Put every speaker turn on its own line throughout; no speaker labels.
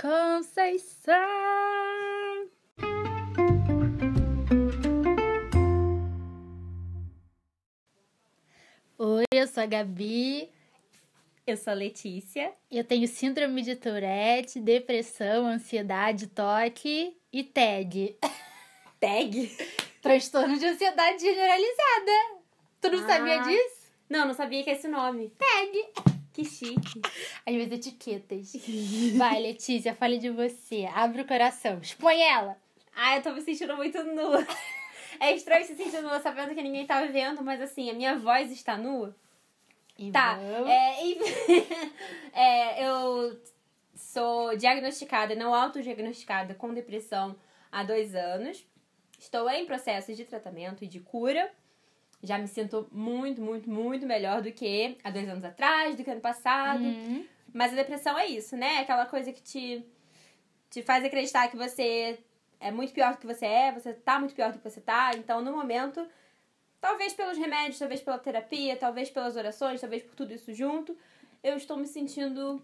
Conceição. Oi, eu sou a Gabi.
Eu sou a Letícia.
Eu tenho síndrome de Tourette, depressão, ansiedade, toque e TAG.
Tag?
Transtorno de ansiedade generalizada. Tu não
Ah.
sabia disso?
Não, não sabia que é esse nome.
TAG.
Que chique.
As minhas etiquetas. Vai, Letícia, fale de você. Abre o coração. Expõe ela.
Ah, eu tô me sentindo muito nua. É estranho se sentir nua sabendo que ninguém tá vendo, mas assim, a minha voz está nua.
E
Tá. É, e- é, eu sou diagnosticada, não autodiagnosticada, com depressão há dois anos. Estou em processo de tratamento e de cura. Já me sinto muito, muito, muito melhor do que há dois anos atrás, do que ano passado.
Hum.
Mas a depressão é isso, né? Aquela coisa que te, te faz acreditar que você é muito pior do que você é, você tá muito pior do que você tá. Então, no momento, talvez pelos remédios, talvez pela terapia, talvez pelas orações, talvez por tudo isso junto, eu estou me sentindo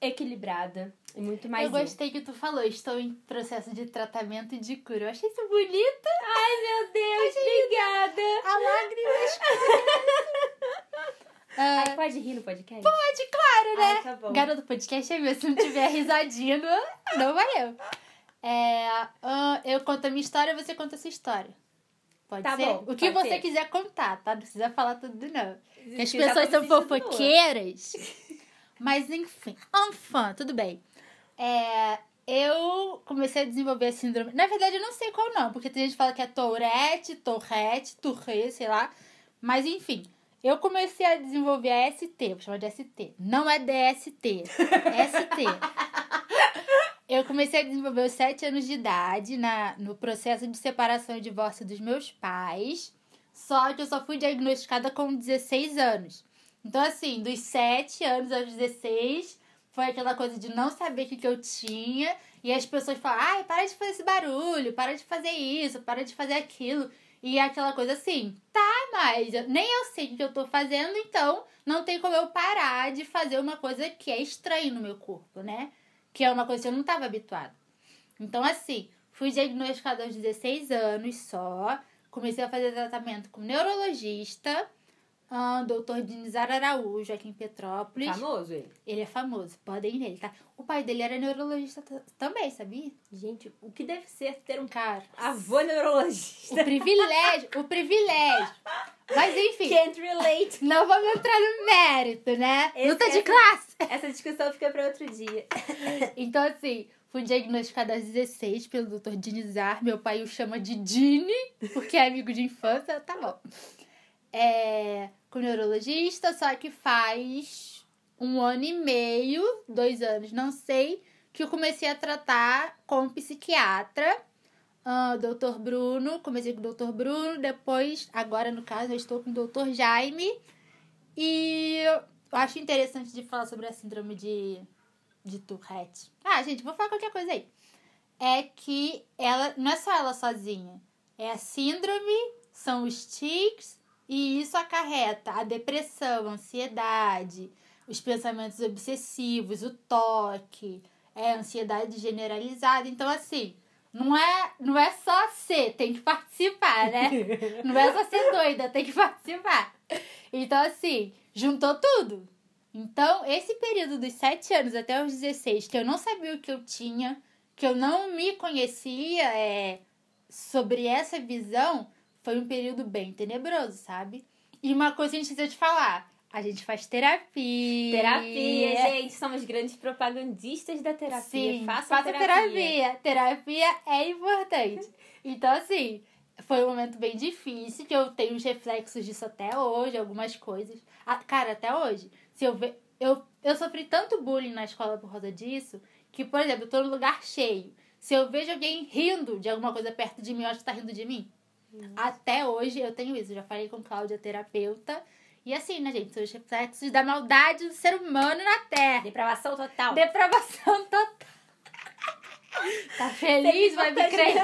equilibrada e muito mais.
eu gostei que tu falou, estou em processo de tratamento e de cura. Eu achei isso bonito.
Ai, meu Deus, obrigada!
A lágrima
Ai,
ah,
pode rir no podcast?
Pode, claro, né?
Ai, tá bom.
Garoto, podcast é meu. Se não tiver risadinha, não, valeu. É, eu conto a minha história, você conta a sua história. Pode
Tá
ser?
bom,
o que você
ser.
quiser contar, tá? Não precisa falar tudo, não. Porque as pessoas
me
são fofoqueiras. Mas enfim, enfim, tudo bem. É, eu comecei a desenvolver a síndrome. Na verdade, eu não sei qual não, porque tem gente que fala que é Tourette, Tourette, Tourette, sei lá. Mas enfim, eu comecei a desenvolver a ST, vou chamar de ST. Não é DST, ST. Eu comecei a desenvolver aos 7 anos de idade na, no processo de separação e divórcio dos meus pais. Só que eu só fui diagnosticada com 16 anos. Então, assim, dos 7 anos aos 16, foi aquela coisa de não saber o que, que eu tinha. E as pessoas falam, ai, para de fazer esse barulho, para de fazer isso, para de fazer aquilo. E é aquela coisa assim, tá, mas nem eu sei o que eu tô fazendo, então não tem como eu parar de fazer uma coisa que é estranha no meu corpo, né? Que é uma coisa que eu não estava habituada. Então, assim, fui diagnosticada aos 16 anos só. Comecei a fazer tratamento com neurologista, ah, doutor Dinizar Araújo, aqui em Petrópolis.
Famoso ele.
Ele é famoso, podem ir nele, tá? O pai dele era neurologista também, sabia?
Gente, o que deve ser ter um
Cara,
avô neurologista?
o privilégio, o privilégio. Mas enfim,
Can't relate.
não vamos entrar no mérito, né?
Esse-
Luta de
essa-
classe.
Essa discussão fica pra outro dia.
Então, assim, fui diagnosticada aos 16 pelo Dr. Dinizar. Meu pai o chama de Dini, porque é amigo de infância, tá bom. É, com neurologista, só que faz um ano e meio, dois anos, não sei, que eu comecei a tratar com um psiquiatra, ah, Dr. Bruno. Comecei com o Dr. Bruno, depois, agora no caso, eu estou com o Dr. Jaime. E eu acho interessante de falar sobre a síndrome de de Tourette. Ah, gente, vou falar qualquer coisa aí. É que ela não é só ela sozinha. É a síndrome, são os tics e isso acarreta a depressão, a ansiedade, os pensamentos obsessivos, o toque, é a ansiedade generalizada. Então, assim, não é, não é só ser, tem que participar, né? Não é só ser doida, tem que participar. Então, assim, juntou tudo. Então, esse período dos 7 anos até os 16, que eu não sabia o que eu tinha, que eu não me conhecia é, sobre essa visão, foi um período bem tenebroso, sabe? E uma coisa que a gente precisa te falar: a gente faz terapia.
Terapia, gente. Somos grandes propagandistas da terapia.
Sim,
Façam
faça terapia. terapia. é importante. Então, assim, foi um momento bem difícil, que eu tenho os reflexos disso até hoje, algumas coisas. Ah, cara, até hoje. Se eu ver. Eu, eu sofri tanto bullying na escola por causa disso, que, por exemplo, eu tô num lugar cheio. Se eu vejo alguém rindo de alguma coisa perto de mim, eu acho que tá rindo de mim. Até hoje eu tenho isso. Eu já falei com Cláudia, terapeuta. E assim, né, gente? São os reflexos da maldade do ser humano na Terra.
Depravação total.
Depravação total. Tá feliz, vai me crente.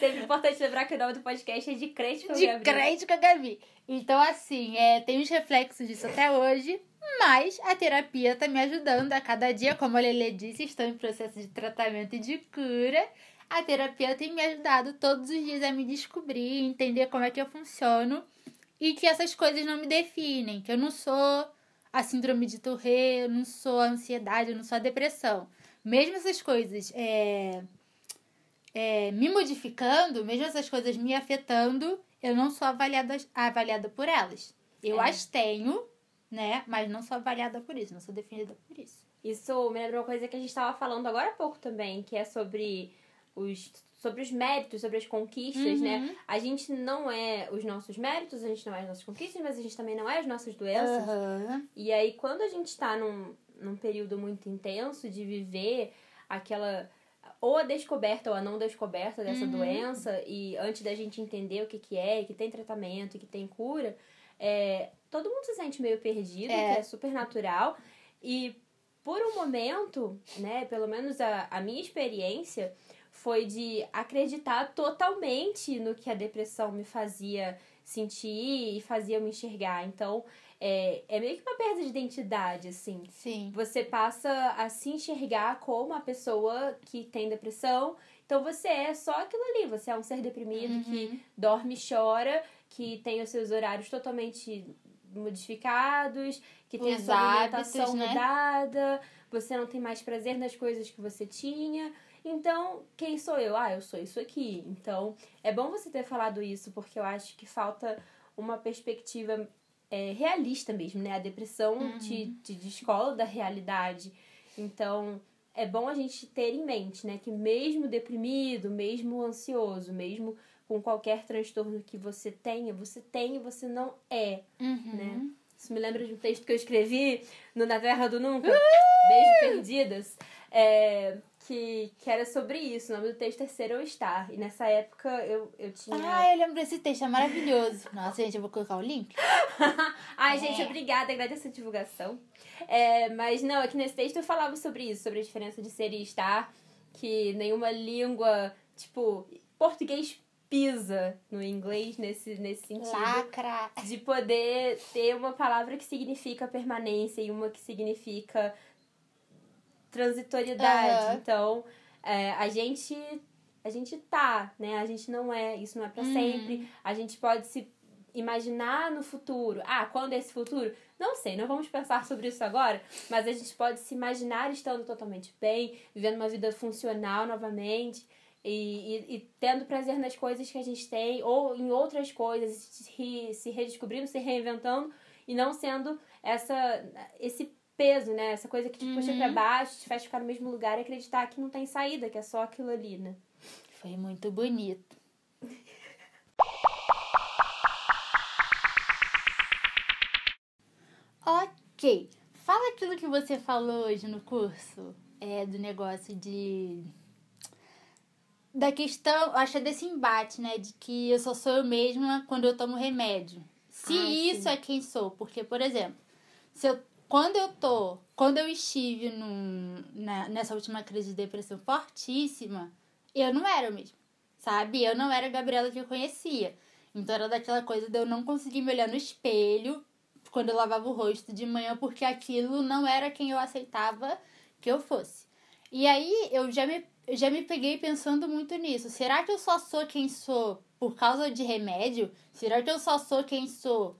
Sempre importante lembrar que o nome do podcast é de crente com
De
Gabriel.
crente com a Gabi. Então, assim, é, tem os reflexos disso até hoje, Mas a terapia tá me ajudando a cada dia, como a Lele disse, estou em processo de tratamento e de cura. A terapia tem me ajudado todos os dias a me descobrir, entender como é que eu funciono e que essas coisas não me definem, que eu não sou a síndrome de Tourette, eu não sou a ansiedade, eu não sou a depressão. Mesmo essas coisas é, é, me modificando, mesmo essas coisas me afetando, eu não sou avaliada, avaliada por elas. Eu
É.
as tenho, né? Mas não sou avaliada por isso, não sou definida por isso.
Isso me lembra uma coisa que a gente estava falando agora há pouco também, que é sobre os, sobre os méritos, sobre as conquistas,
Uhum.
né? A gente não é os nossos méritos, a gente não é as nossas conquistas, mas a gente também não é as nossas doenças.
Aham.
E aí, quando a gente tá num, num período muito intenso de viver aquela. Ou a descoberta ou a não descoberta dessa
Uhum.
doença, e antes da gente entender o que, que é, que tem tratamento, e que tem cura, é, todo mundo se sente meio perdido,
É.
que é super natural. E por um momento, né, pelo menos a, a minha experiência foi de acreditar totalmente no que a depressão me fazia sentir e fazia me enxergar. Então, é, é meio que uma perda de identidade, assim.
Sim.
Você passa a se enxergar como a pessoa que tem depressão. Então você é só aquilo ali. Você é um ser deprimido
Uhum.
que dorme e chora, que tem os seus horários totalmente modificados, que tem a
Os
sua alimentação
hábitos, né?
mudada, você não tem mais prazer nas coisas que você tinha. Então, quem sou eu? Ah, eu sou isso aqui. Então, é bom você ter falado isso, porque eu acho que falta uma perspectiva é, realista mesmo, né? A depressão
Uhum.
te, te descola da realidade. Então, é bom a gente ter em mente, né? Que mesmo deprimido, mesmo ansioso, mesmo com qualquer transtorno que você tenha, você tem e você não é,
Uhum.
né? Isso me lembra de um texto que eu escrevi no Na Terra do Nunca, Beijo Perdidas, é, que, que era sobre isso. O nome do texto é Ser ou Estar. E nessa época eu, eu tinha.
Ah, eu lembro desse texto, é maravilhoso. Nossa, gente, eu vou colocar o link.
Ai, gente,
É.
obrigada, agradeço a divulgação. É, mas não, aqui nesse texto eu falava sobre isso, sobre a diferença de ser e estar, que nenhuma língua, tipo, português pisa no inglês nesse, nesse sentido.
Lacra.
De poder ter uma palavra que significa permanência e uma que significa transitoriedade.
Aham.
Então, é, a gente a gente tá, né? A gente não é, isso não é pra
Uhum.
sempre. A gente pode se imaginar no futuro. Ah, quando é esse futuro? Não sei, não vamos pensar sobre isso agora, mas a gente pode se imaginar estando totalmente bem, vivendo uma vida funcional novamente. E, e, e tendo prazer nas coisas que a gente tem, ou em outras coisas, se, se redescobrindo, se reinventando, e não sendo essa, esse peso, né? Essa coisa que te puxa
Uhum.
pra baixo, te faz ficar no mesmo lugar e acreditar que não tem saída, que é só aquilo ali, né?
Foi muito bonito. Ok. Fala aquilo que você falou hoje no curso. É do negócio de. Da questão, acho que é desse embate, né? De que eu só sou eu mesma quando eu tomo remédio. Se
Ah,
isso
sim.
é quem sou. Porque, por exemplo, se eu, quando eu tô. Quando eu estive num, na, nessa última crise de depressão fortíssima, eu não era eu mesma. Sabe? Eu não era a Gabriela que eu conhecia. Então era daquela coisa de eu não conseguir me olhar no espelho quando eu lavava o rosto de manhã, porque aquilo não era quem eu aceitava que eu fosse. E aí eu já me, já me peguei pensando muito nisso. Será que eu só sou quem sou por causa de remédio? Será que eu só sou quem sou?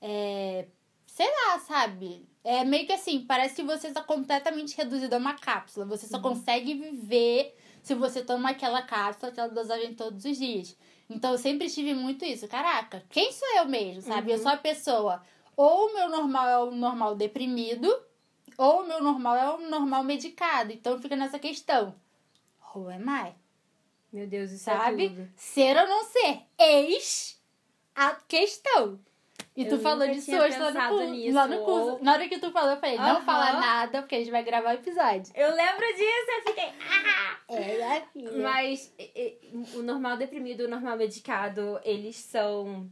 É, sei lá, sabe? É meio que assim, parece que você está completamente reduzido a uma cápsula. Você só consegue viver se você toma aquela cápsula, aquela dosagem todos os dias. Então eu sempre tive muito isso. Caraca, quem sou eu mesmo, sabe? Eu sou a pessoa. Ou o meu normal é o normal deprimido, ou o meu normal é o normal medicado. Então fica nessa questão. Who am I?
Meu Deus, isso
Sabe?
é.
Ser ou não ser? Eis a questão. E
Eu
tu falou disso hoje lá no, curso,
nisso,
lá no curso.
ou-
Na hora que tu falou, eu falei, não
Aham.
fala nada, porque a gente vai gravar o episódio.
Eu lembro disso, eu fiquei. Ah!
É, minha filha.
Mas e- o normal deprimido e o normal medicado, eles são.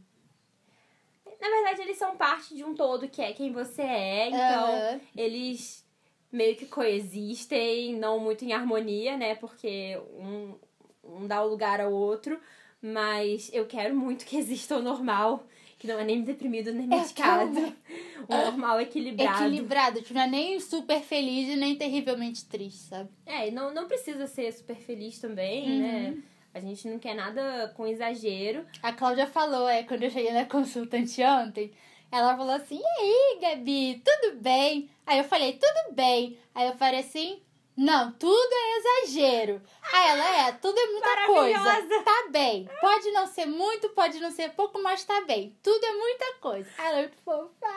Na verdade, eles são parte de um todo que é quem você é. Então,
Aham.
eles meio que coexistem, não muito em harmonia, né? Porque um, um dá o lugar ao outro. Mas eu quero muito que exista o normal, Que não é nem deprimido nem
É
medicado. O normal equilibrado.
Equilibrado, tipo, não é nem super feliz e nem terrivelmente triste, sabe?
É, e não, não precisa ser super feliz também,
Uhum.
né? A gente não quer nada com exagero.
A Cláudia falou, é, quando eu cheguei na consultante ontem, ela falou assim, e aí, Gabi, tudo bem? Aí eu falei, tudo bem. Aí eu falei assim, não, tudo é exagero. Aí ela, é, tudo é muita coisa.
Maravilhosa.
Tá bem. Pode não ser muito, pode não ser pouco, mas tá bem. Tudo é muita coisa. Aí ela é muito fofa.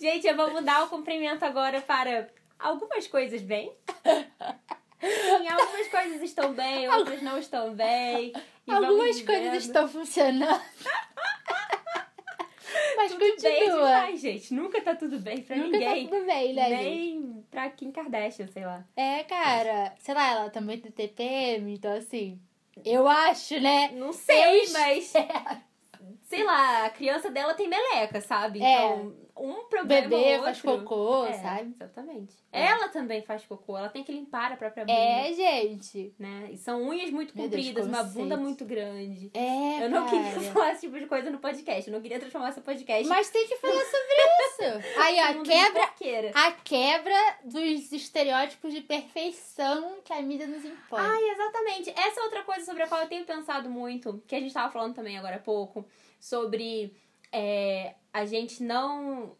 Gente, eu vou mudar o cumprimento agora para algumas coisas bem. Sim, algumas coisas estão bem, outras não estão bem. E
Algumas coisas estão funcionando. mas
tudo bem
continua.
demais, gente. Nunca tá tudo bem pra
Nunca
ninguém.
tá tudo bem, né, gente?
Nem pra Kim Kardashian, sei lá.
É, cara, sei lá, ela também tem TPM, então assim, eu acho, né?
Não sei,
Eu
mas. Sei lá, a criança dela tem meleca, sabe?
É.
Então, um problema.
bebê
ou
faz cocô,
É,
sabe?
Exatamente.
É.
Ela também faz cocô, ela tem que limpar a própria bunda.
É, gente.
Né? E são unhas muito
Meu Deus,
compridas, uma
conceito.
bunda muito grande.
É,
Eu não
cara.
queria falar esse tipo de coisa no podcast. Eu não queria transformar esse podcast
Mas tem que falar sobre isso. Aí, ó, quebra, a quebra dos estereótipos de perfeição que a mídia nos impõe.
Ai, exatamente. Essa é outra coisa sobre a qual eu tenho pensado muito, que a gente tava falando também agora há pouco, sobre é, a gente não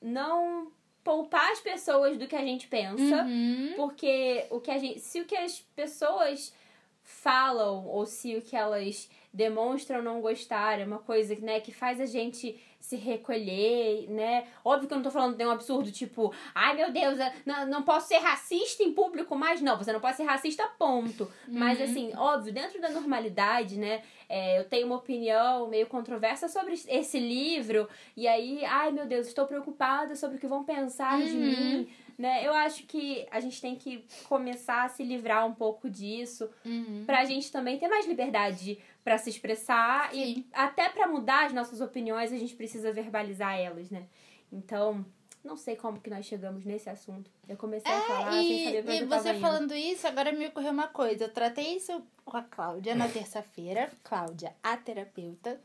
não poupar as pessoas do que a gente pensa,
Uhum.
porque o que a gente, se o que as pessoas falam ou se o que elas demonstram não gostar é uma coisa né, que faz a gente se recolher, né? Óbvio que eu não tô falando de um absurdo, tipo, ai meu Deus, eu não, não posso ser racista em público, mas não, você não pode ser racista, ponto. Mas assim, óbvio, dentro da normalidade, né? é, eu tenho uma opinião meio controversa sobre esse livro, e aí, ai meu Deus, estou preocupada sobre o que vão pensar de
Uhum.
mim, né? Eu acho que a gente tem que começar a se livrar um pouco disso,
Uhum.
pra gente também ter mais liberdade pra se expressar e
Sim.
até pra mudar as nossas opiniões, a gente precisa verbalizar elas, né? Então, não sei como que nós chegamos nesse assunto. Eu comecei a falar sem
É,
saber pra onde
e, e você falando isso, agora me ocorreu uma coisa. Eu tratei isso com a Cláudia na terça-feira. Cláudia, a terapeuta.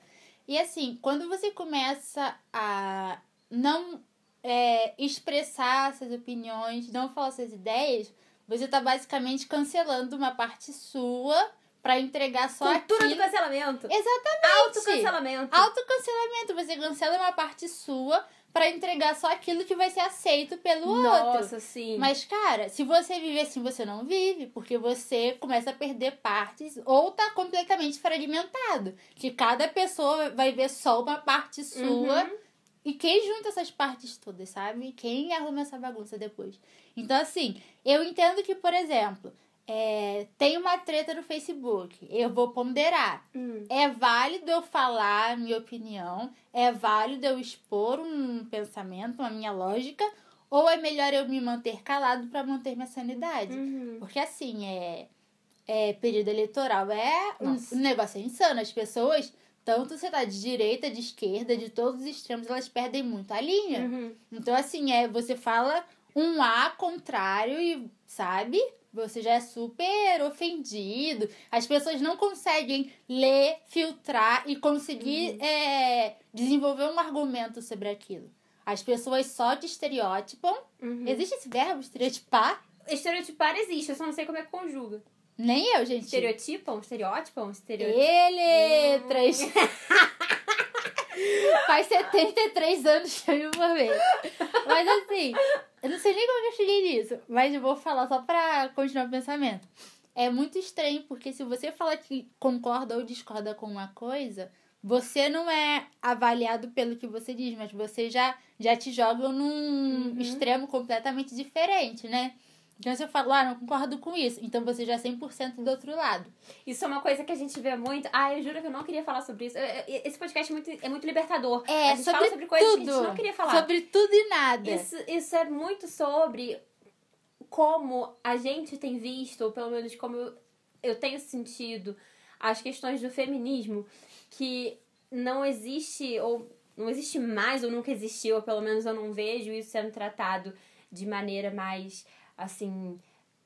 E assim, quando você começa a não é, expressar suas opiniões, não falar suas ideias, você tá basicamente cancelando uma parte sua pra entregar só
Cultura do cancelamento.
Exatamente.
Autocancelamento.
Autocancelamento. Você cancela uma parte sua pra entregar só aquilo que vai ser aceito pelo outro.
Nossa, sim.
Mas, cara, se você vive assim, você não vive, porque você começa a perder partes ou tá completamente fragmentado. Que cada pessoa vai ver só uma parte sua.
Uhum.
E quem junta essas partes todas, sabe? Quem arruma essa bagunça depois? Então, assim, eu entendo que, por exemplo, é, tem uma treta no Facebook. Eu vou ponderar.
Hum.
É válido eu falar a minha opinião? É válido eu expor um pensamento, uma minha lógica? Ou é melhor eu me manter calado para manter minha sanidade?
Uhum.
Porque assim, é, é período eleitoral é um, um negócio é insano. As pessoas, tanto você tá de direita, de esquerda, de todos os extremos, elas perdem muito a linha.
Uhum.
Então, assim, é, você fala um A contrário e, sabe? Você já é super ofendido. As pessoas não conseguem ler, filtrar e conseguir é, desenvolver um argumento sobre aquilo. As pessoas só te estereotipam.
Uhum.
Existe esse verbo, estereotipar?
Estereotipar existe, eu só não sei como é que conjuga.
Nem eu, gente.
Estereotipam? Estereotipam? Estereotipam?
Letras. Faz 73 anos que eu me formei. Mas assim, eu não sei nem como eu cheguei nisso. Mas eu vou falar só pra continuar o pensamento. É muito estranho, porque se você fala que concorda ou discorda com uma coisa, você não é avaliado pelo que você diz, mas você já, já te joga num extremo completamente diferente, né? Então, se eu falo, ah, não concordo com isso, então você já é 100% do outro lado.
Isso é uma coisa que a gente vê muito. Ah, eu juro que eu não queria falar sobre isso. Esse podcast é muito, é muito libertador.
É,
a gente
sobre
fala sobre coisas
tudo.
que a gente não queria falar.
Sobre tudo e nada.
Isso, isso é muito sobre como a gente tem visto, ou pelo menos como eu, eu tenho sentido, as questões do feminismo, que não existe, ou não existe mais, ou nunca existiu, ou pelo menos eu não vejo isso sendo tratado de maneira mais, assim,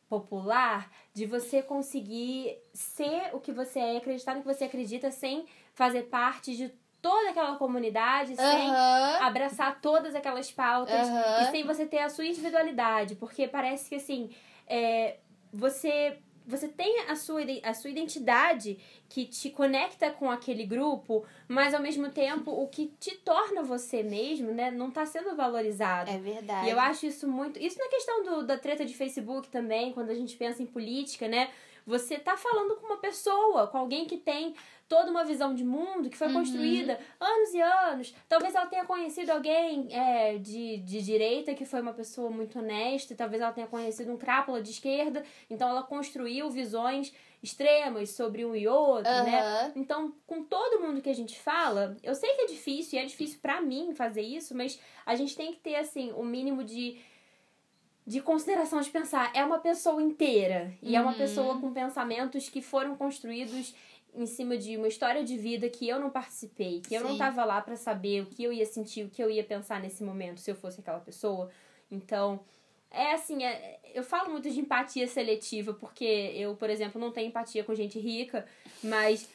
popular, de você conseguir ser o que você é, acreditar no que você acredita, sem fazer parte de toda aquela comunidade sem
Aham.
abraçar todas aquelas pautas
Aham.
e sem você ter a sua individualidade, porque parece que assim, é, você você tem a sua, a sua identidade que te conecta com aquele grupo, mas ao mesmo tempo o que te torna você mesmo, né, não tá sendo valorizado.
É verdade.
E eu acho isso muito. Isso na questão do, da treta de Facebook também, quando a gente pensa em política, né? Você tá falando com uma pessoa, com alguém que tem toda uma visão de mundo que foi
Uhum.
construída anos e anos. Talvez ela tenha conhecido alguém é, de, de direita que foi uma pessoa muito honesta, talvez ela tenha conhecido um crápula de esquerda, então ela construiu visões extremas sobre um e outro, né?
Aham.
Então, com todo mundo que a gente fala, eu sei que é difícil, e é difícil pra mim fazer isso, mas a gente tem que ter, assim, o mínimo de, de consideração de pensar. É uma pessoa inteira. E é uma
Uhum.
pessoa com pensamentos que foram construídos em cima de uma história de vida que eu não participei, que eu não
Sim.
tava lá pra saber o que eu ia sentir, o que eu ia pensar nesse momento se eu fosse aquela pessoa. Então, é assim, é- eu falo muito de empatia seletiva, porque eu, por exemplo, não tenho empatia com gente rica, mas.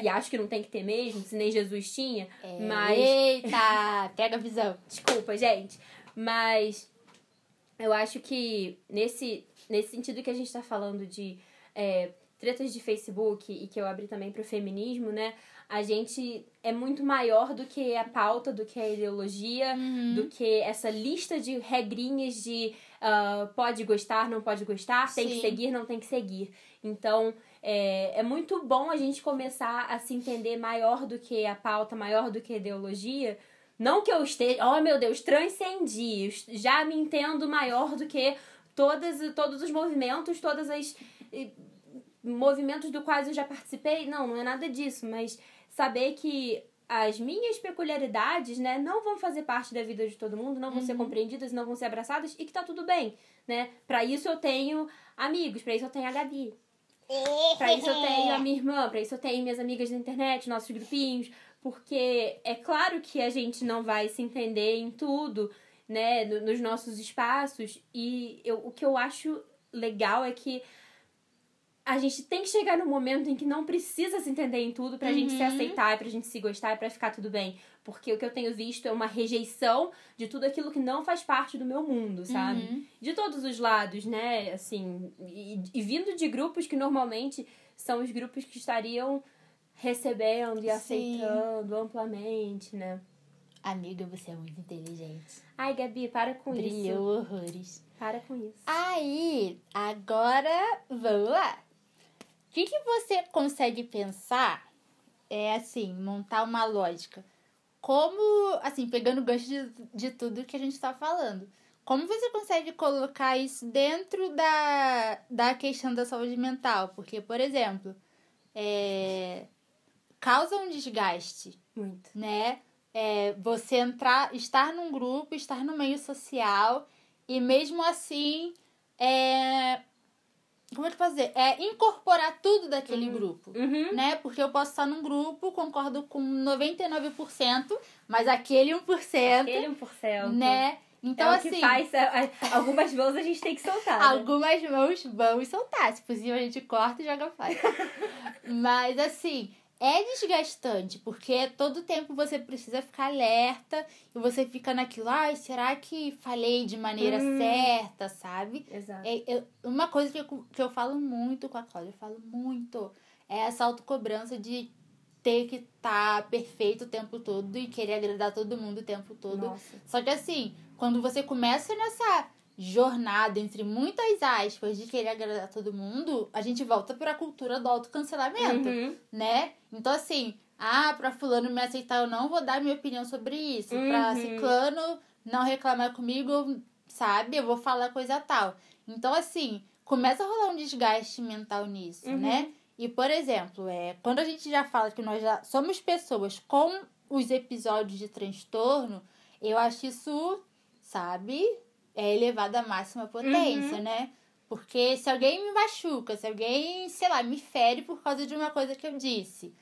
E acho que não tem que ter mesmo, se nem Jesus tinha.
É,
Mas.
Eita, pega a visão.
Desculpa, gente. Mas eu acho que nesse, nesse sentido que a gente tá falando de é, tretas de Facebook e que eu abri também pro feminismo, né? A gente é muito maior do que a pauta, do que a ideologia,
Uhum.
do que essa lista de regrinhas de ah, pode gostar, não pode gostar, tem que
Sim.
seguir, não tem que seguir. Então, é, é muito bom a gente começar a se entender maior do que a pauta, maior do que a ideologia. Não que eu esteja, oh meu Deus, transcendi, já me entendo maior do que todas, todos os movimentos, todas as movimentos do quais eu já participei. Não, não é nada disso, mas saber que as minhas peculiaridades, né, não vão fazer parte da vida de todo mundo, não vão ser compreendidas, não vão ser abraçadas e que tá tudo bem, né? Pra isso eu tenho amigos, pra isso eu tenho a Gabi. Pra isso eu tenho a minha irmã, pra isso eu tenho minhas amigas da internet, nossos grupinhos, porque é claro que a gente não vai se entender em tudo, né, no- nos nossos espaços, e eu, o que eu acho legal é que a gente tem que chegar no momento em que não precisa se entender em tudo pra gente se
Uhum.
aceitar, pra gente se gostar e pra ficar tudo bem. Porque o que eu tenho visto é uma rejeição de tudo aquilo que não faz parte do meu mundo, sabe?
Uhum.
De todos os lados, né? Assim, e, e vindo de grupos que normalmente são os grupos que estariam recebendo e
Sim.
aceitando amplamente, né?
Amiga, você é muito inteligente.
Ai, Gabi, para com isso.
Brilhou horrores.
Para com isso.
Aí, agora, vamos lá. O que, que você consegue pensar? É assim, montar uma lógica. Como, assim, pegando o gancho de, de tudo que a gente tá falando. Como você consegue colocar isso dentro da, da questão da saúde mental? Porque, por exemplo, é, causa um desgaste
Muito.
né? É, você entrar, estar num grupo, estar no meio social e mesmo assim, é, como é que dizer? É incorporar tudo daquele grupo,
Uhum.
né? Porque eu posso estar num grupo, concordo com 99%, mas aquele 1%,
Aquele 1%.
né? Então,
é
assim,
que faz. a- a- algumas mãos a gente tem que soltar. né?
Algumas mãos vão soltar. Se possível, a gente corta e joga fora. Mas, assim, é desgastante, porque todo tempo você precisa ficar alerta e você fica naquilo, ai, será que falei de maneira
Hum.
certa, sabe?
Exato.
É, uma coisa que eu, que eu falo muito com a Cláudia, eu falo muito, é essa autocobrança de ter que estar perfeito o tempo todo e querer agradar todo mundo o tempo todo.
Nossa.
Só que assim, quando você começa nessa jornada, entre muitas aspas, de querer agradar todo mundo, a gente volta pra cultura do autocancelamento,
Uhum.
né? Então assim, ah, pra fulano me aceitar eu não vou dar minha opinião sobre isso. Pra
Uhum.
ciclano não reclamar comigo, sabe? Eu vou falar coisa tal. Então assim, começa a rolar um desgaste mental nisso,
Uhum.
né? E, por exemplo, é, quando a gente já fala que nós já somos pessoas com os episódios de transtorno, eu acho isso, sabe, é elevado à máxima potência, né? Porque se alguém me machuca, se alguém, sei lá, me fere por causa de uma coisa que eu disse,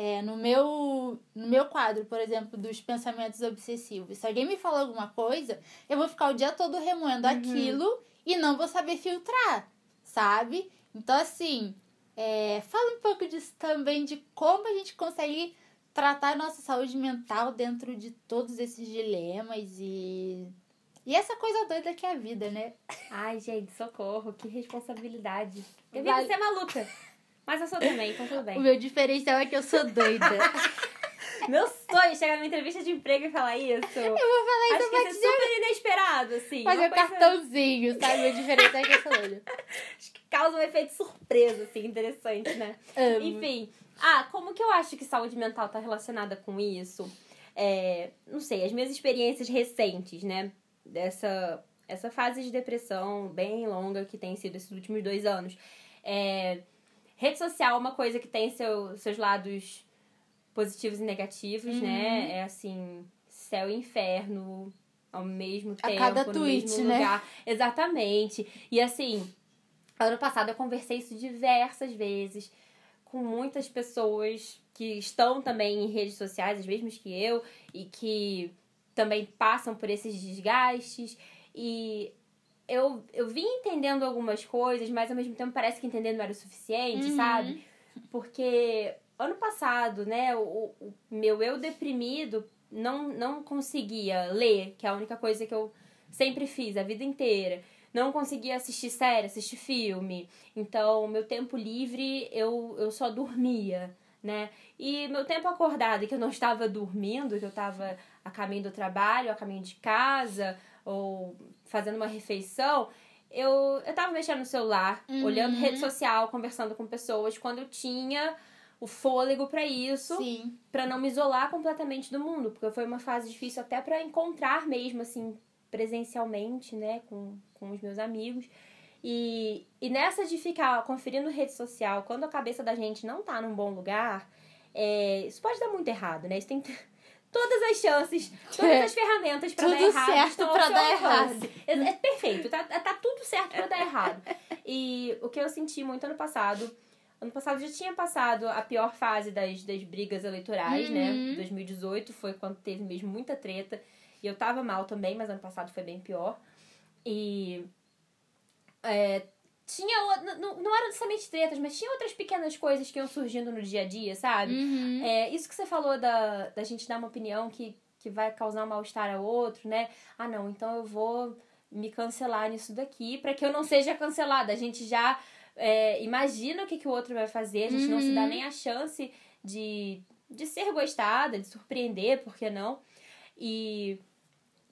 é, no, meu, no meu quadro, por exemplo, dos pensamentos obsessivos, se alguém me fala alguma coisa, eu vou ficar o dia todo remoendo aquilo e não vou saber filtrar, sabe? Então, assim, é, fala um pouco disso também, de como a gente consegue tratar a nossa saúde mental dentro de todos esses dilemas e. E essa coisa doida que é a vida, né?
Ai, gente, socorro, que responsabilidade. Eu
Vale-
é maluca. Mas eu sou também, então tudo
O
bem.
meu diferencial é que eu sou doida.
Meu sonho é chegar numa entrevista de emprego e falar isso.
eu vou falar
Acho
isso
que ia ser super inesperado, assim.
fazer um
coisa
cartãozinho, sabe? Meu diferencial é que eu sou doida.
que causa um efeito surpresa, assim, interessante, né?
Amo.
Enfim. Ah, como que eu acho que saúde mental tá relacionada com isso? É, não sei, as minhas experiências recentes, né? Dessa essa fase de depressão bem longa que tem sido esses últimos dois anos. É, rede social é uma coisa que tem seu, seus lados positivos e negativos,
Uhum.
né? É assim, céu e inferno ao mesmo
A
tempo,
cada
no
tweet,
mesmo
né?
lugar. Exatamente. E assim, ano passado eu conversei isso diversas vezes com muitas pessoas que estão também em redes sociais, as mesmas que eu, e que também passam por esses desgastes. E eu, eu vim entendendo algumas coisas, mas ao mesmo tempo parece que entender não era o suficiente,
Uhum.
sabe? Porque ano passado, né, o, o meu eu deprimido não, não conseguia ler, que é a única coisa que eu sempre fiz a vida inteira. Não conseguia assistir série, assistir filme. Então, meu tempo livre eu, eu só dormia, né? E meu tempo acordado, que eu não estava dormindo, que eu estava a caminho do trabalho, a caminho de casa, ou fazendo uma refeição, eu, eu tava mexendo no celular,
Uhum.
olhando rede social, conversando com pessoas, quando eu tinha o fôlego para isso para não me isolar completamente do mundo, porque foi uma fase difícil até para encontrar mesmo assim presencialmente, né, com, com os meus amigos. E, e nessa de ficar conferindo rede social, quando a cabeça da gente não tá num bom lugar, é, isso pode dar muito errado, né? Isso tem todas as chances, todas
É.
as ferramentas para dar
Tudo
errado.
certo
ao
pra
seu
dar
alcance. É, é perfeito, tá, tá tudo certo pra dar errado. E o que eu senti muito ano passado Ano passado já tinha passado a pior fase das, das brigas eleitorais, né?
Uhum.
2018 foi quando teve mesmo muita treta. E eu tava mal também, mas ano passado foi bem pior. E. é, tinha. Não, não eram necessariamente tretas, mas tinha outras pequenas coisas que iam surgindo no dia a dia, sabe?
Uhum.
É, isso que você falou da, da gente dar uma opinião que, que vai causar um mal-estar ao outro, né? Ah, não, então eu vou me cancelar nisso daqui pra que eu não seja cancelada. A gente já é, imagina o que, que o outro vai fazer, a gente não se dá
Uhum.
nem a chance de, de ser gostada, de surpreender, por que não? E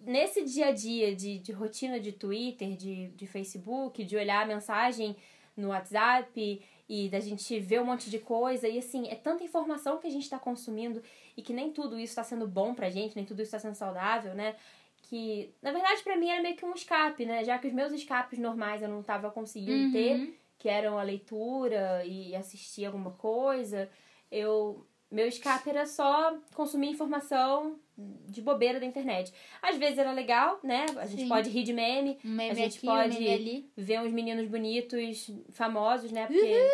nesse dia a dia de, de rotina de Twitter, de, de Facebook, de olhar a mensagem no WhatsApp e da gente ver um monte de coisa, e assim, é tanta informação que a gente está consumindo e que nem tudo isso está sendo bom pra gente, nem tudo isso está sendo saudável, né? Que, na verdade, pra mim era meio que um escape, né? Já que os meus escapes normais eu não tava conseguindo
Uhum.
ter, que eram a leitura e assistir alguma coisa, eu meu escape era só consumir informação de bobeira da internet. Às vezes era legal, né? A gente
Sim.
pode rir de meme,
Um meme
a gente
aqui,
pode-
um
ver uns meninos bonitos, famosos, né? Porque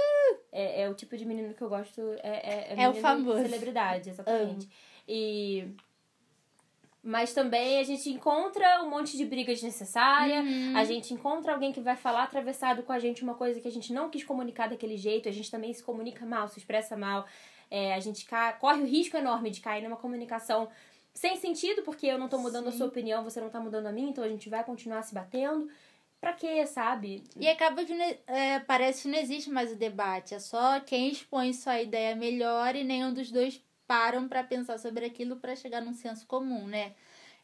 é, é o tipo de menino que eu gosto. É, é,
É o
menino
famoso.
Celebridade, exatamente. E. Mas também a gente encontra um monte de briga desnecessária,
Uhum.
a gente encontra alguém que vai falar atravessado com a gente uma coisa que a gente não quis comunicar daquele jeito, a gente também se comunica mal, se expressa mal. É, a gente corre o risco enorme de cair numa comunicação sem sentido, porque eu não tô mudando a
Sim.
sua opinião, você não tá mudando a minha, então a gente vai continuar se batendo. Pra quê, sabe?
E acaba que ne- é, parece que não existe mais o debate. É só quem expõe sua ideia melhor e nenhum dos dois param pra pensar sobre aquilo pra chegar num senso comum, né?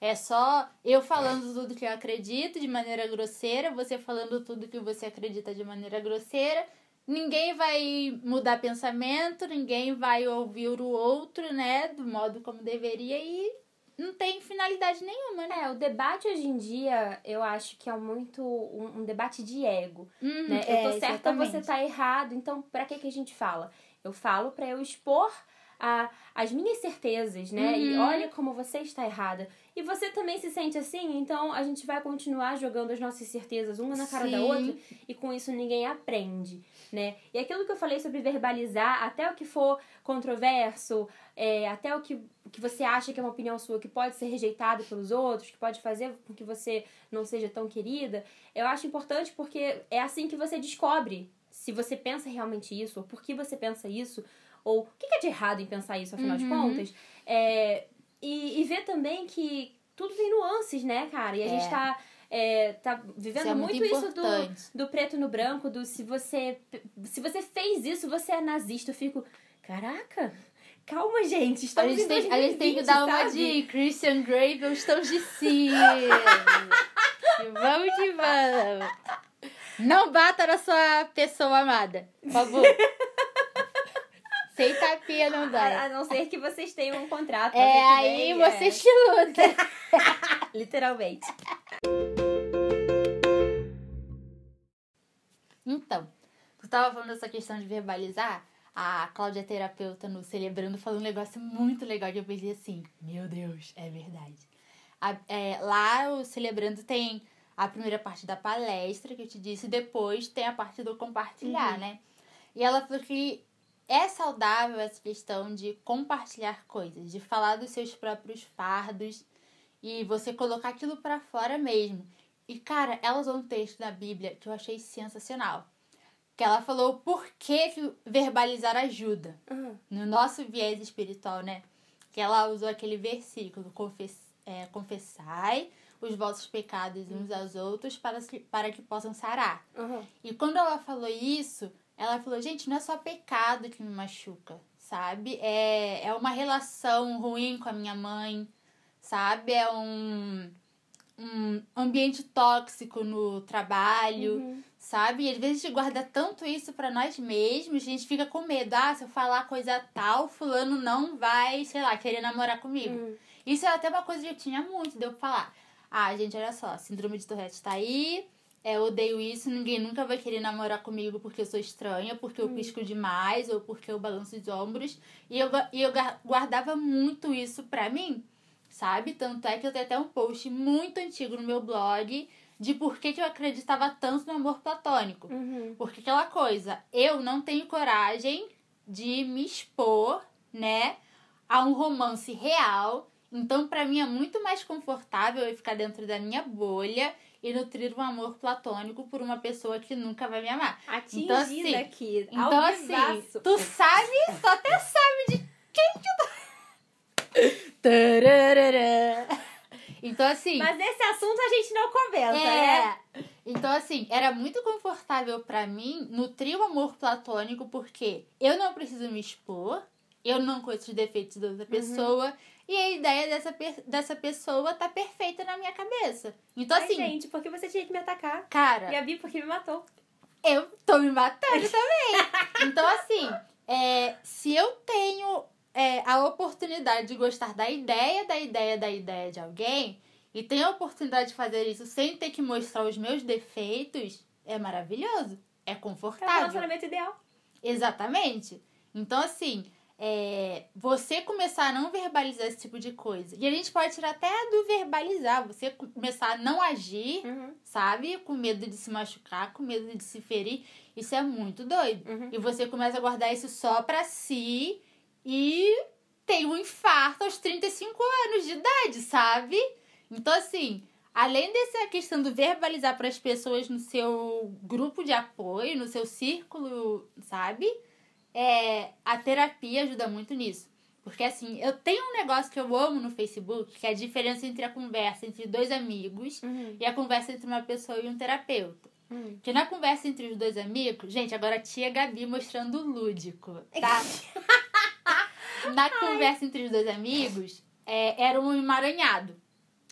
É só eu falando tudo que eu acredito de maneira grosseira, você falando tudo que você acredita de maneira grosseira. Ninguém vai mudar pensamento, ninguém vai ouvir o outro, né? Do modo como deveria e não tem finalidade nenhuma, né?
É, o debate hoje em dia, eu acho que é muito um, um debate de ego.
Uhum,
né?
é,
eu tô certa,
exatamente.
você tá errado. Então, pra que que a gente fala? Eu falo pra eu expor a, as minhas certezas, né? E
Uhum.
olha como você está errada. E você também se sente assim, então a gente vai continuar jogando as nossas certezas uma na cara da
Sim.
outra e com isso ninguém aprende, né? E aquilo que eu falei sobre verbalizar, até o que for controverso, é, até o que, que você acha que é uma opinião sua que pode ser rejeitada pelos outros, que pode fazer com que você não seja tão querida, eu acho importante porque é assim que você descobre se você pensa realmente isso, ou por que você pensa isso, Ou o que que é de errado em pensar isso, afinal de
Uhum.
contas? É, e, e ver também que tudo tem nuances, né, cara? E a
É.
gente tá, é, tá vivendo
Isso é muito,
muito, isso do, do preto no branco, do se você se você fez isso, você é nazista. Eu fico, caraca, calma, gente,
A
estamos
gente,
em
tem, a gente tem que
2020,
dar uma
sabe?
de Christian Grey tons de e vamos que vamos. Não bata na sua pessoa amada, por favor. Sem tapinha não
A,
dá.
a não ser que vocês tenham um contrato.
É,
vocês
aí
também,
você
é,
se luta.
Literalmente.
Então, tu tava falando dessa questão de verbalizar. A Cláudia terapeuta no Celebrando falou um negócio muito legal que eu pensei assim, meu Deus, é verdade. A- é, lá o Celebrando tem a primeira parte da palestra que eu te disse, depois tem a parte do compartilhar, né? E ela falou que é saudável essa questão de compartilhar coisas, de falar dos seus próprios fardos e você colocar aquilo pra fora mesmo. E cara, ela usou um texto na Bíblia que eu achei sensacional. Que ela falou por que, verbalizar ajuda. No nosso viés espiritual, né? Que ela usou aquele versículo: confess, é, confessai os vossos pecados uns aos outros para que, para que possam sarar.
Uhum.
E quando ela falou isso, ela falou, gente, não é só pecado que me machuca, sabe? É, é uma relação ruim com a minha mãe, sabe? É um, um ambiente tóxico no trabalho,
Uhum.
sabe? E às vezes a gente guarda tanto isso pra nós mesmos, a gente fica com medo. Ah, se eu falar coisa tal, fulano não vai, sei lá, querer namorar comigo.
Uhum.
Isso é até uma coisa que eu tinha muito, deu pra falar. Ah, gente, olha só, síndrome de Tourette tá aí, é, eu odeio isso, ninguém nunca vai querer namorar comigo porque eu sou estranha, porque eu pisco demais, ou porque eu balanço os ombros. E eu, e eu guardava muito isso pra mim, sabe? Tanto é que eu tenho até um post muito antigo no meu blog de por que, que eu acreditava tanto no amor platônico.
Uhum.
Porque aquela coisa, eu não tenho coragem de me expor, né, a um romance real. Então, pra mim é muito mais confortável eu ficar dentro da minha bolha e nutrir um amor platônico por uma pessoa que nunca vai me amar.
Atingida
Então, assim,
aqui.
Então, assim, tu sabe, tu até sabe de quem que tu... Então, assim...
Mas esse assunto a gente não comenta, né?
É. Então, assim, era muito confortável pra mim nutrir o amor platônico porque eu não preciso me expor, eu não conheço os defeitos da
Uhum.
outra pessoa e a ideia dessa, dessa pessoa tá perfeita na minha cabeça. Então,
Ai,
assim,
gente, por que você tinha que me atacar?
cara,
E a Bi, por que me matou?
eu tô me matando também. Então, assim, é, se eu tenho é, a oportunidade de gostar da ideia, da ideia, da ideia de alguém, e tenho a oportunidade de fazer isso sem ter que mostrar os meus defeitos, é maravilhoso. É
É o
confortável.
relacionamento ideal.
Exatamente. Então, assim, é, você começar a não verbalizar esse tipo de coisa. E a gente pode tirar até do verbalizar, você começar a não agir
Uhum.
sabe? Com medo de se machucar, com medo de se ferir. Isso é muito doido.
Uhum.
E você começa a guardar isso só pra si e tem um infarto aos 35 anos de idade, sabe? Então, assim, além dessa questão do verbalizar para as pessoas no seu grupo de apoio, no seu círculo, sabe? É, a terapia ajuda muito nisso. Porque assim, eu tenho um negócio que eu amo no Facebook, que é a diferença entre a conversa entre dois amigos
Uhum.
e a conversa entre uma pessoa e um terapeuta.
Uhum.
Que na conversa entre os dois amigos, gente, agora a tia Gabi mostrando o lúdico, tá? na conversa entre os dois amigos, é, era um emaranhado,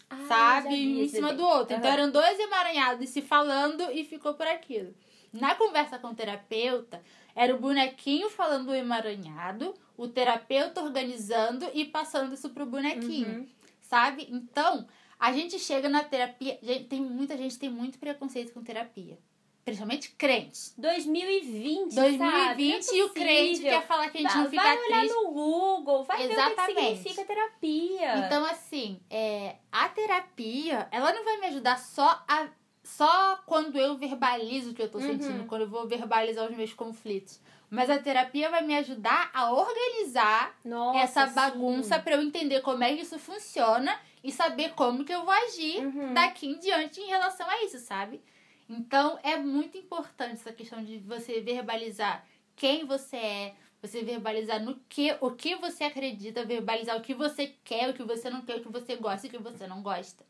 Ah,
sabe?
vi
Um em cima do outro. Então
Aham.
eram dois emaranhados se falando e ficou por aquilo. Na conversa com o terapeuta, era o bonequinho falando o emaranhado, o terapeuta organizando e passando isso pro bonequinho
Uhum.
sabe? Então, a gente chega na terapia. Tem muita gente tem muito preconceito com terapia. Principalmente crentes.
2020, sabe?
2020
Não é
e o crente quer falar que a gente
Vai-
não fica
vai olhar
triste.
no Google, vai ver o que
Exatamente.
significa terapia.
Então, assim, é, a terapia, ela não vai me ajudar só a. Só quando eu verbalizo o que eu tô
Uhum.
sentindo, quando eu vou verbalizar os meus conflitos. Mas a terapia vai me ajudar a organizar
Nossa,
essa bagunça pra eu entender como é que isso funciona e saber como que eu vou agir
Uhum.
daqui em diante em relação a isso, sabe? Então é muito importante essa questão de você verbalizar quem você é, Você verbalizar no que, o que você acredita, verbalizar o que você quer, o que você não quer, o que você gosta e o que você não gosta.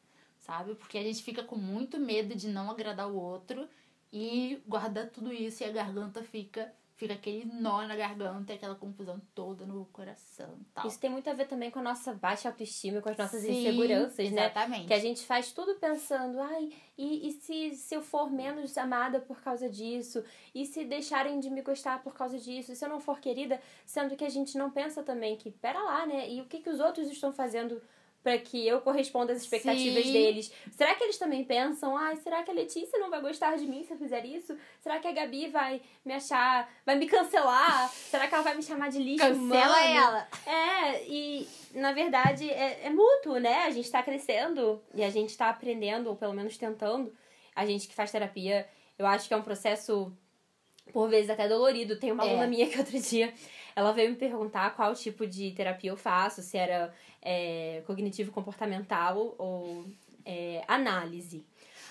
Sabe? Porque a gente fica com muito medo de não agradar o outro e guarda tudo isso e a garganta fica fica aquele nó na garganta, aquela confusão toda no coração tal.
Isso tem muito a ver também com a nossa baixa autoestima, com as nossas
Sim,
inseguranças, né?
Exatamente.
Que a gente faz tudo pensando, ai, e, e se, se eu for menos amada por causa disso? E se deixarem de me gostar por causa disso? E se eu não for querida? Sendo que a gente não pensa também que, pera lá, né? E o que, que os outros estão fazendo para que eu corresponda às expectativas
Sim.
deles? Será que eles também pensam, ai, será que a Letícia não vai gostar de mim se eu fizer isso? Será que a Gabi vai me achar, vai me cancelar? Será que ela vai me chamar de lixo
Cancela
humano?
ela.
É, e na verdade é, é mútuo, né? A gente tá crescendo e a gente tá aprendendo, ou pelo menos tentando. A gente que faz terapia, eu acho que é um processo, por vezes, até dolorido. Tem uma
É.
aluna minha que outro dia, ela veio me perguntar qual tipo de terapia eu faço, se era é, cognitivo-comportamental ou é, análise.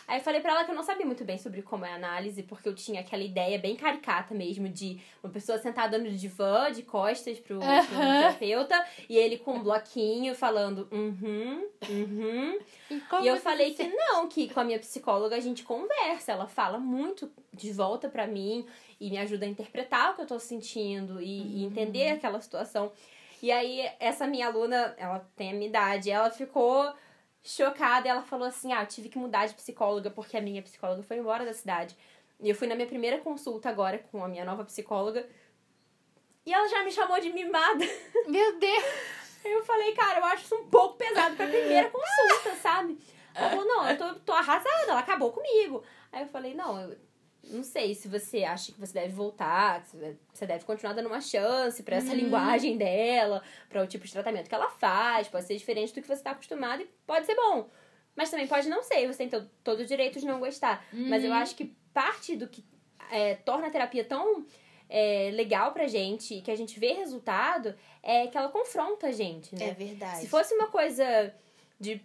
Aí eu falei pra ela que eu não sabia muito bem sobre como é análise, porque eu tinha aquela ideia bem caricata mesmo de uma pessoa sentada no divã, de costas pro, pro terapeuta, e ele com um bloquinho falando uhum, uhum.
E,
E eu falei que não, que com a minha psicóloga a gente conversa, ela fala muito de volta pra mim e me ajuda a interpretar o que eu tô sentindo e, e entender aquela situação. E aí, essa minha aluna, ela tem a minha idade, ela ficou chocada e ela falou assim: Ah, eu tive que mudar de psicóloga porque a minha psicóloga foi embora da cidade. E eu fui na minha primeira consulta agora com a minha nova psicóloga e ela já me chamou de mimada.
Meu Deus!
Eu falei, cara, eu acho isso um pouco pesado pra primeira consulta, sabe? Ela falou, não, eu tô, tô arrasada, ela acabou comigo. Aí eu falei, não, eu não sei se você acha que você deve voltar, que você deve continuar dando uma chance pra essa linguagem dela, pra o tipo de tratamento que ela faz, pode ser diferente do que você tá acostumado e pode ser bom. Mas também pode não ser, você tem todo, todo o direito de não gostar. Mas eu acho que parte do que é, torna a terapia tão é, legal pra gente e que a gente vê resultado é que ela confronta a gente, né?
É verdade.
Se fosse uma coisa de.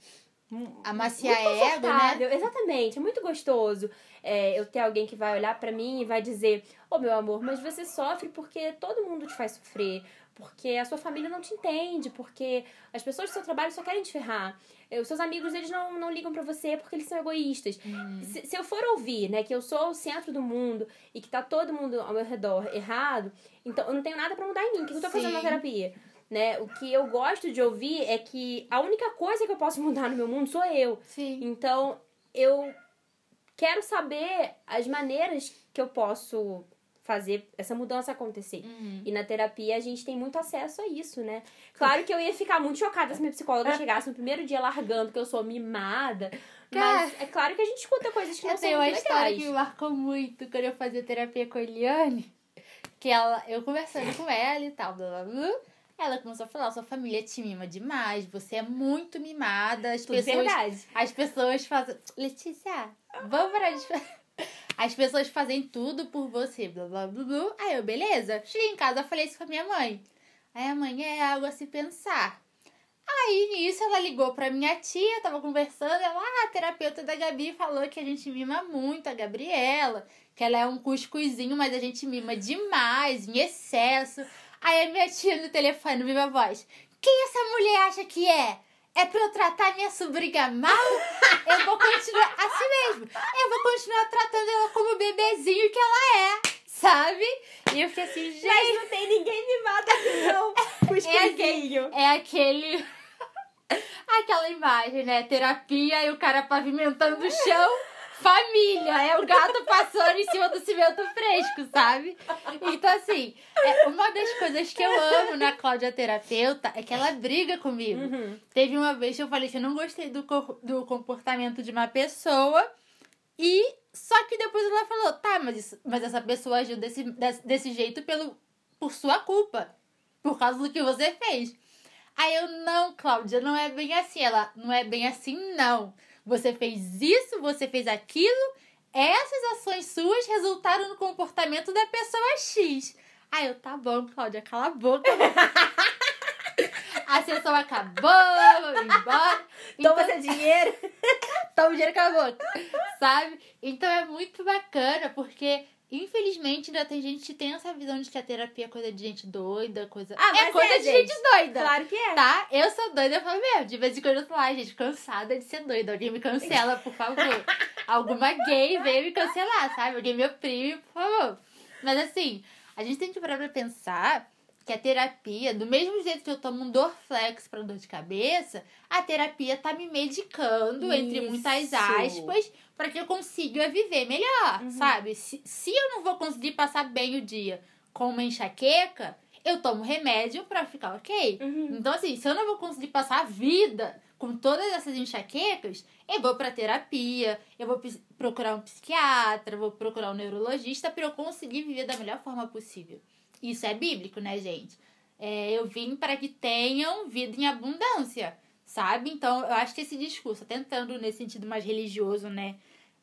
Amaciar
muito
ego, né?
Exatamente, é muito gostoso é, eu ter alguém que vai olhar pra mim e vai dizer: Ô meu amor, mas você sofre porque todo mundo te faz sofrer, porque a sua família não te entende, porque as pessoas do seu trabalho só querem te ferrar. Eh, Os seus amigos, eles não, não ligam pra você porque eles são egoístas. Se, se eu for ouvir, né, que eu sou o centro do mundo e que tá todo mundo ao meu redor errado, então eu não tenho nada pra mudar em mim. O que eu tô fazendo na
Sim.
terapia? Né? O que eu gosto de ouvir é que a única coisa que eu posso mudar no meu mundo sou eu.
Sim.
Então, eu quero saber as maneiras que eu posso fazer essa mudança acontecer.
Uhum.
E na terapia a gente tem muito acesso a isso, né? Claro que eu ia ficar muito chocada se minha psicóloga chegasse no primeiro dia largando que eu sou mimada. Mas é claro que a gente escuta coisas que não
Eu
são
tenho uma
muito
história
legais.
que me marcou muito quando eu fazia terapia com a Eliane. Que ela, eu conversando com ela e tal, blá blá blá. Ela começou a falar, sua família te mima demais, você é muito mimada, as
Tudo
pessoas.
verdade.
As pessoas fazem. Letícia, vamos parar de As pessoas fazem tudo por você, blá blá blá blá. Aí eu, beleza. Cheguei em casa, falei isso com a minha mãe. Aí a mãe é algo a se pensar. Aí nisso ela ligou pra minha tia, tava conversando, ela, ah, a terapeuta da Gabi falou que a gente mima muito a Gabriela, que ela é um cuscuzinho, mas a gente mima demais, em excesso. Aí a minha tia no telefone, viva voz, quem essa mulher acha que é? É pra eu tratar minha sobrinha mal? Eu vou continuar assim mesmo. Eu vou continuar tratando ela como o bebezinho que ela é, sabe? E eu fiquei assim, gente.
Mas não tem ninguém mimado aqui, não. Cuscuzinho.
É aquele. Aquela imagem, né? Terapia e o cara pavimentando o chão. Família, é o gato passando em cima do cimento fresco, sabe? Então, assim, é, uma das coisas que eu amo na Cláudia Terapeuta é que ela briga comigo.
Uhum.
Teve uma vez que eu falei que eu não gostei do, do comportamento de uma pessoa. E só que depois ela falou, tá, mas, isso- mas essa pessoa agiu desse, desse, desse jeito pelo, por sua culpa. Por causa do que você fez. Aí eu, não, Cláudia, não é bem assim. Ela, não é bem assim, não. Você fez isso, você fez aquilo. Essas ações suas resultaram no comportamento da pessoa X. Aí eu, tá bom, Cláudia, cala a boca. A sessão acabou, vamos embora. Então,
Toma seu dinheiro.
toma o dinheiro com a boca, sabe? Então é muito bacana, porque infelizmente, ainda tem gente que tem essa visão de que a terapia é coisa de gente doida, coisa.
Ah,
é coisa
é,
de
gente.
gente doida.
Claro que é.
Tá? Eu sou doida, eu falo mesmo. De vez em quando eu falo, ai, gente, cansada de ser doida. Alguém me cancela, por favor. Alguma gay veio me cancelar, sabe? Alguém me oprime, por favor. Mas assim, a gente tem que parar pra pensar que a terapia, do mesmo jeito que eu tomo um Dorflex pra dor de cabeça, a terapia tá me medicando, entre muitas
Isso.
aspas, para que eu consiga viver melhor,
Uhum.
sabe? Se, se eu não vou conseguir passar bem o dia com uma enxaqueca, eu tomo remédio pra ficar ok.
Uhum.
Então, assim, se eu não vou conseguir passar a vida com todas essas enxaquecas, eu vou pra terapia, eu vou procurar um psiquiatra, vou procurar um neurologista pra eu conseguir viver da melhor forma possível. Isso é bíblico, né, gente? É, eu vim para que tenham vida em abundância, sabe? Então, eu acho que esse discurso, tentando nesse sentido mais religioso, né?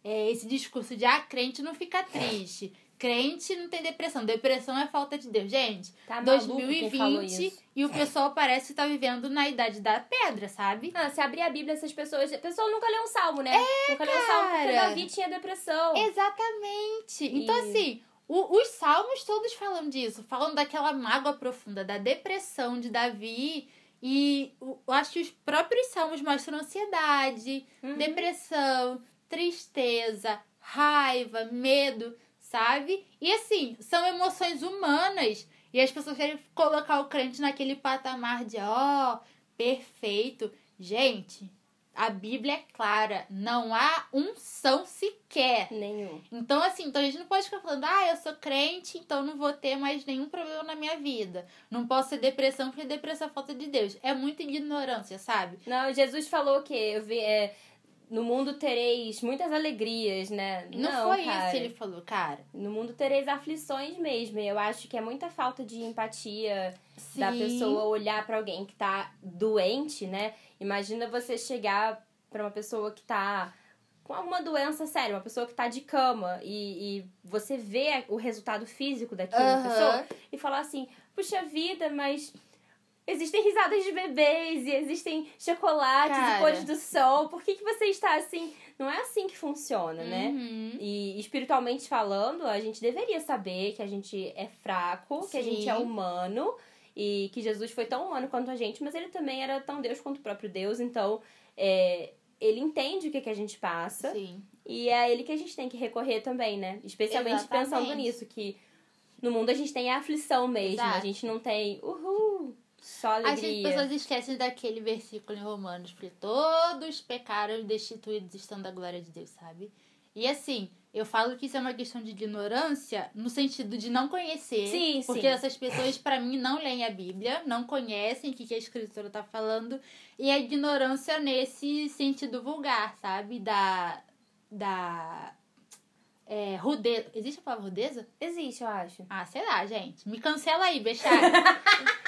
É, esse discurso de, ah, crente não fica triste. Crente não tem depressão. Depressão é falta de Deus. Gente,
Tá maluco quem falou
2020
isso.
e o pessoal parece que tá vivendo na idade da pedra, sabe?
Ah, se abrir a Bíblia, essas pessoas. A pessoa nunca leu um salmo, né? nunca leu um salmo porque
É, cara.
Davi tinha depressão.
Exatamente. Então,
E-
assim, o- os salmos todos falam disso. Falam daquela mágoa profunda, da depressão de Davi. E eu acho que os próprios salmos mostram ansiedade,
Uhum.
depressão, tristeza, raiva, medo, sabe? E assim, são emoções humanas. E as pessoas querem colocar o crente naquele patamar de, ó, perfeito. Gente, a Bíblia é clara, não há unção sequer.
Nenhum.
Então, assim, então a gente não pode ficar falando, ah, eu sou crente, então não vou ter mais nenhum problema na minha vida. Não posso ter depressão, porque depressão é falta de Deus. É muita ignorância, sabe?
Não, Jesus falou que eu vi, é, no mundo tereis muitas alegrias, né?
Não, foi
cara.
isso que ele falou, cara.
No mundo tereis aflições mesmo. E eu acho que é muita falta de empatia da
Sim.
pessoa olhar pra alguém que tá doente, né? Imagina você chegar pra uma pessoa que tá com alguma doença séria, uma pessoa que tá de cama e, e você vê o resultado físico daquela pessoa e falar assim: puxa vida, mas. Existem risadas de bebês e existem chocolates
Cara.
e cores do sol. Por que, que você está assim? Não é assim que funciona, né?
Uhum.
E espiritualmente falando, a gente deveria saber que a gente é fraco, que a
Sim.
gente é humano e que Jesus foi tão humano quanto a gente, mas ele também era tão Deus quanto o próprio Deus. Então, é, ele entende o que, que a gente passa
Sim.
e é a ele que a gente tem que recorrer também, né? Especialmente
Exatamente.
pensando nisso, que no mundo a gente tem a aflição mesmo,
Exato.
a gente não tem uhul, só
As
alegria.
pessoas esquecem daquele versículo em Romanos, porque todos pecaram e destituídos estão da glória de Deus, sabe? E assim, eu falo que isso é uma questão de ignorância no sentido de não conhecer.
Sim,
Porque
sim.
essas pessoas, pra mim, não leem a Bíblia, não conhecem o que que a escritura tá falando. E a ignorância nesse sentido vulgar, sabe? Da. Da. É, rudeza. Existe a palavra rudeza?
Existe, eu acho.
Ah, sei lá, gente. Me cancela aí, Bechara.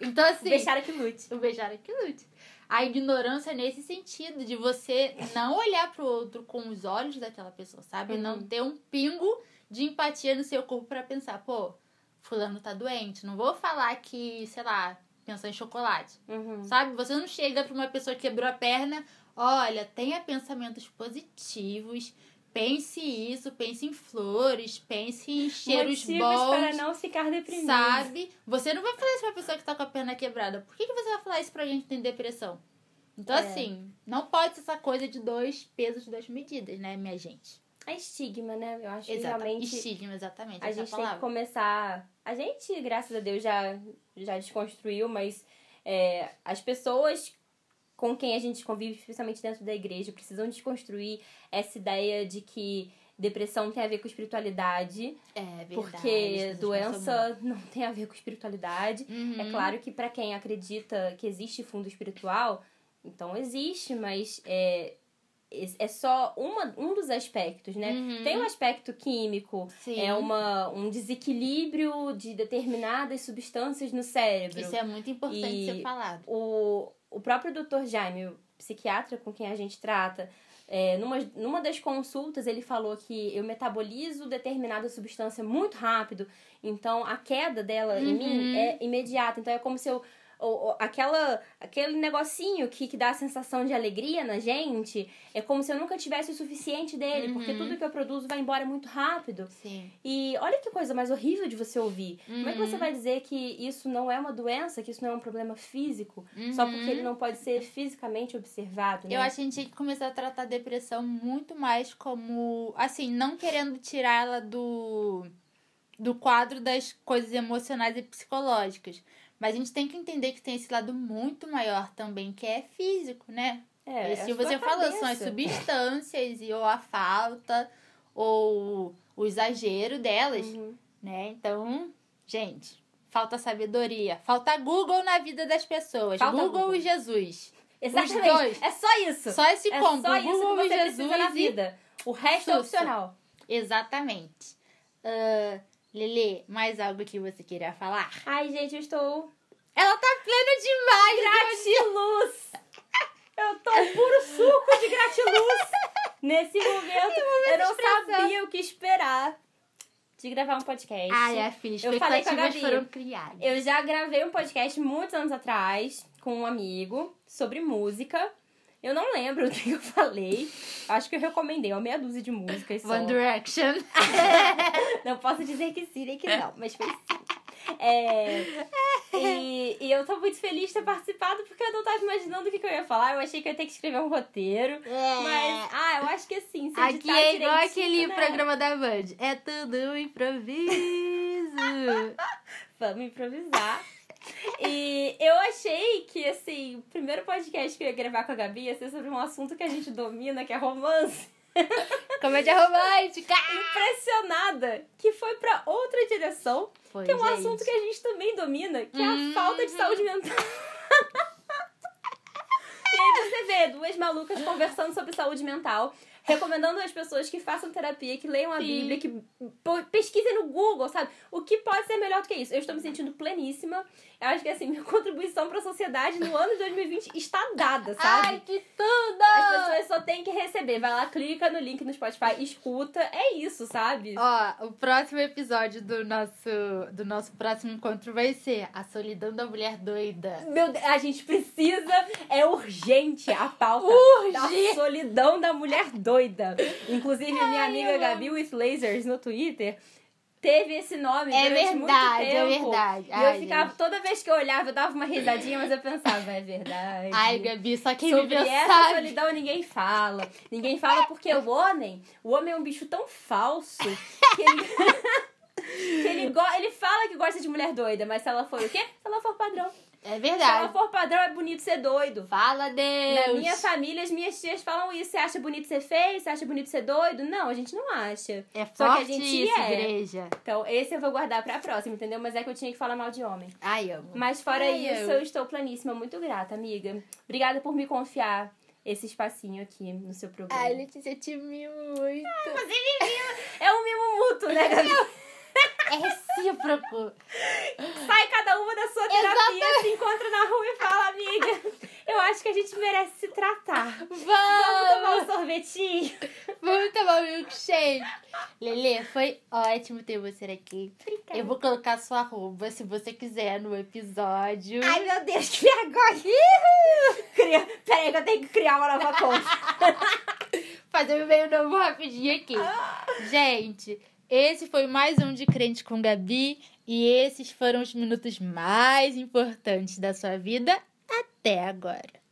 então, assim.
Deixar que lute.
O beijar é que lute. A ignorância nesse sentido, de você não olhar pro outro com os olhos daquela pessoa, sabe?
Uhum.
Não ter um pingo de empatia no seu corpo pra pensar, pô, fulano tá doente. Não vou falar que, sei lá, pensar em chocolate.
Uhum.
Sabe? Você não chega pra uma pessoa que quebrou a perna, olha, tenha pensamentos positivos, pense isso, pense em flores, pense em cheiros
Motivos
bons.
para não ficar deprimido.
Sabe? Você não vai falar isso pra pessoa que tá com a perna quebrada. Por que, que você vai falar isso pra gente que tem depressão? Então,
É.
assim, não pode ser essa coisa de dois pesos, duas medidas, né, minha gente?
É estigma, né? Eu acho que realmente
Estigma, exatamente.
a
essa
gente tem que
palavra.
começar. A gente, graças a Deus, já, já desconstruiu, mas é, as pessoas com quem a gente convive, especialmente dentro da igreja, precisam desconstruir essa ideia de que depressão tem a ver com espiritualidade,
É verdade.
porque doença não tem a ver com espiritualidade.
Uhum.
É claro que para quem acredita que existe fundo espiritual, então existe, mas é, é só uma, um dos aspectos, né?
Uhum.
Tem um aspecto químico,
Sim.
é uma, um desequilíbrio de determinadas substâncias no cérebro.
Isso é muito importante
E-
ser falado.
O, o próprio Dr. Jaime, o psiquiatra com quem a gente trata, é, numa, numa das consultas ele falou que eu metabolizo determinada substância muito rápido, então a queda dela em
Uhum.
mim é imediata. Então é como se eu ou, ou aquela, aquele negocinho que, que dá a sensação de alegria na gente, é como se eu nunca tivesse o suficiente dele, porque
Uhum.
tudo que eu produzo vai embora muito rápido.
Sim.
E olha que coisa mais horrível de você ouvir. Como é que você
Uhum.
vai dizer que isso não é uma doença, que isso não é um problema físico, só
Uhum.
porque ele não pode ser fisicamente observado, né?
Eu acho que a gente tinha que começar a tratar a depressão muito mais como. Assim, não querendo tirar ela do, do quadro das coisas emocionais e psicológicas. Mas a gente tem que entender que tem esse lado muito maior também, que é físico, né?
É, a
que
sua
você falou, são as substâncias, e ou a falta, ou o exagero delas,
Uhum.
né? Então, gente, falta sabedoria. Falta Google na vida das pessoas.
Falta
Google,
Google.
e Jesus.
Exatamente.
dois.
É só isso.
Só esse
é
combo.
só isso
Google
que
e
você
Jesus
na vida. O resto é
Sussa.
opcional.
Exatamente. Ah, Lele, mais algo que você queria falar?
Ai, gente, eu estou
Ela tá plena demais,
gratiluz. Eu tô puro suco de gratiluz. Nesse momento, eu não sabia o que esperar de gravar um podcast.
Ai, a filha,
Eu falei com a Gabi.
foram criadas.
Eu já gravei um podcast muitos anos atrás com um amigo sobre música. Eu não lembro o que eu falei. Acho que eu recomendei uma meia dúzia de músicas só.
One Direction.
Não posso dizer que sim nem que não, mas foi sim. É, e, e eu tô muito feliz de ter participado porque eu não tava imaginando o que, que eu ia falar. Eu achei que eu ia ter que escrever um roteiro. Mas, ah, eu acho que assim, se
Aqui é igual aquele
né?
programa da Band. É tudo improviso.
Vamos improvisar. E eu achei que, assim, o primeiro podcast que eu ia gravar com a Gabi ia ser sobre um assunto que a gente domina, que é romance.
Comédia romântica.
Impressionada que foi pra outra direção,
Foi,
que é um
gente.
assunto que a gente também domina, que é
Uhum.
a falta de saúde mental. e aí você vê duas malucas conversando sobre saúde mental, recomendando às pessoas que façam terapia, que leiam a
Sim.
Bíblia, que pesquisem no Google, sabe? O que pode ser melhor do que isso? Eu estou me sentindo pleníssima. Eu acho que, assim, minha contribuição pra sociedade no ano de 2020 está dada, sabe?
Ai, que tudo!
As pessoas só têm que receber. Vai lá, clica no link no Spotify, escuta. É isso, sabe?
Ó, o próximo episódio do nosso, do nosso próximo encontro vai ser A Solidão da Mulher Doida.
Meu Deus, a gente precisa, é urgente a pauta
Urgente.
da solidão da mulher doida. Inclusive, minha
Ai,
amiga
eu
Gabi with Lasers no Twitter teve esse nome
É
durante muito
verdade, é
tempo.
verdade.
E
Ai,
eu ficava,
gente.
toda vez que eu olhava, eu dava uma risadinha, mas eu pensava, é verdade.
Ai, Gabi, só quem
Sobre
viveu
essa
sabe.
solidão ninguém fala. Ninguém fala porque o homem, o homem é um bicho tão falso que ele. que ele, ele fala que gosta de mulher doida, mas se ela for o quê? Se ela for padrão.
É
Se ela
verdade.
for padrão, é bonito ser doido.
Fala, Deus.
Na minha família, as minhas tias falam isso. Você acha bonito ser feio? Você acha bonito ser doido? Não, a gente não acha.
É
Só que a
forte
gente
isso,
é.
igreja.
Então, esse eu vou guardar pra próxima, entendeu? Mas é que eu tinha que falar mal de homem.
Ai, amo.
Mas fora
Ai,
isso,
eu-
eu estou planíssima. Muito grata, amiga. Obrigada por me confiar esse espacinho aqui no seu programa.
Ai, Letícia, te mimo muito.
É um mimo mútuo, né, Gabi?
É recíproco.
Sai cada uma da sua terapia, se encontra na rua e fala, amiga, eu acho que a gente merece se tratar. Vamos tomar
Vamos!
um sorvetinho?
Vamos tomar um milkshake. Lelê, foi ótimo ter você aqui.
Obrigada.
Eu vou colocar sua arroba se você quiser no episódio.
Ai, meu Deus, que vergonha! Cria... Peraí que eu tenho que criar uma nova conta.
Fazer um meio novo rapidinho aqui. Gente, esse foi mais um de Crente com Gabi. E esses foram os minutos mais importantes da sua vida até agora.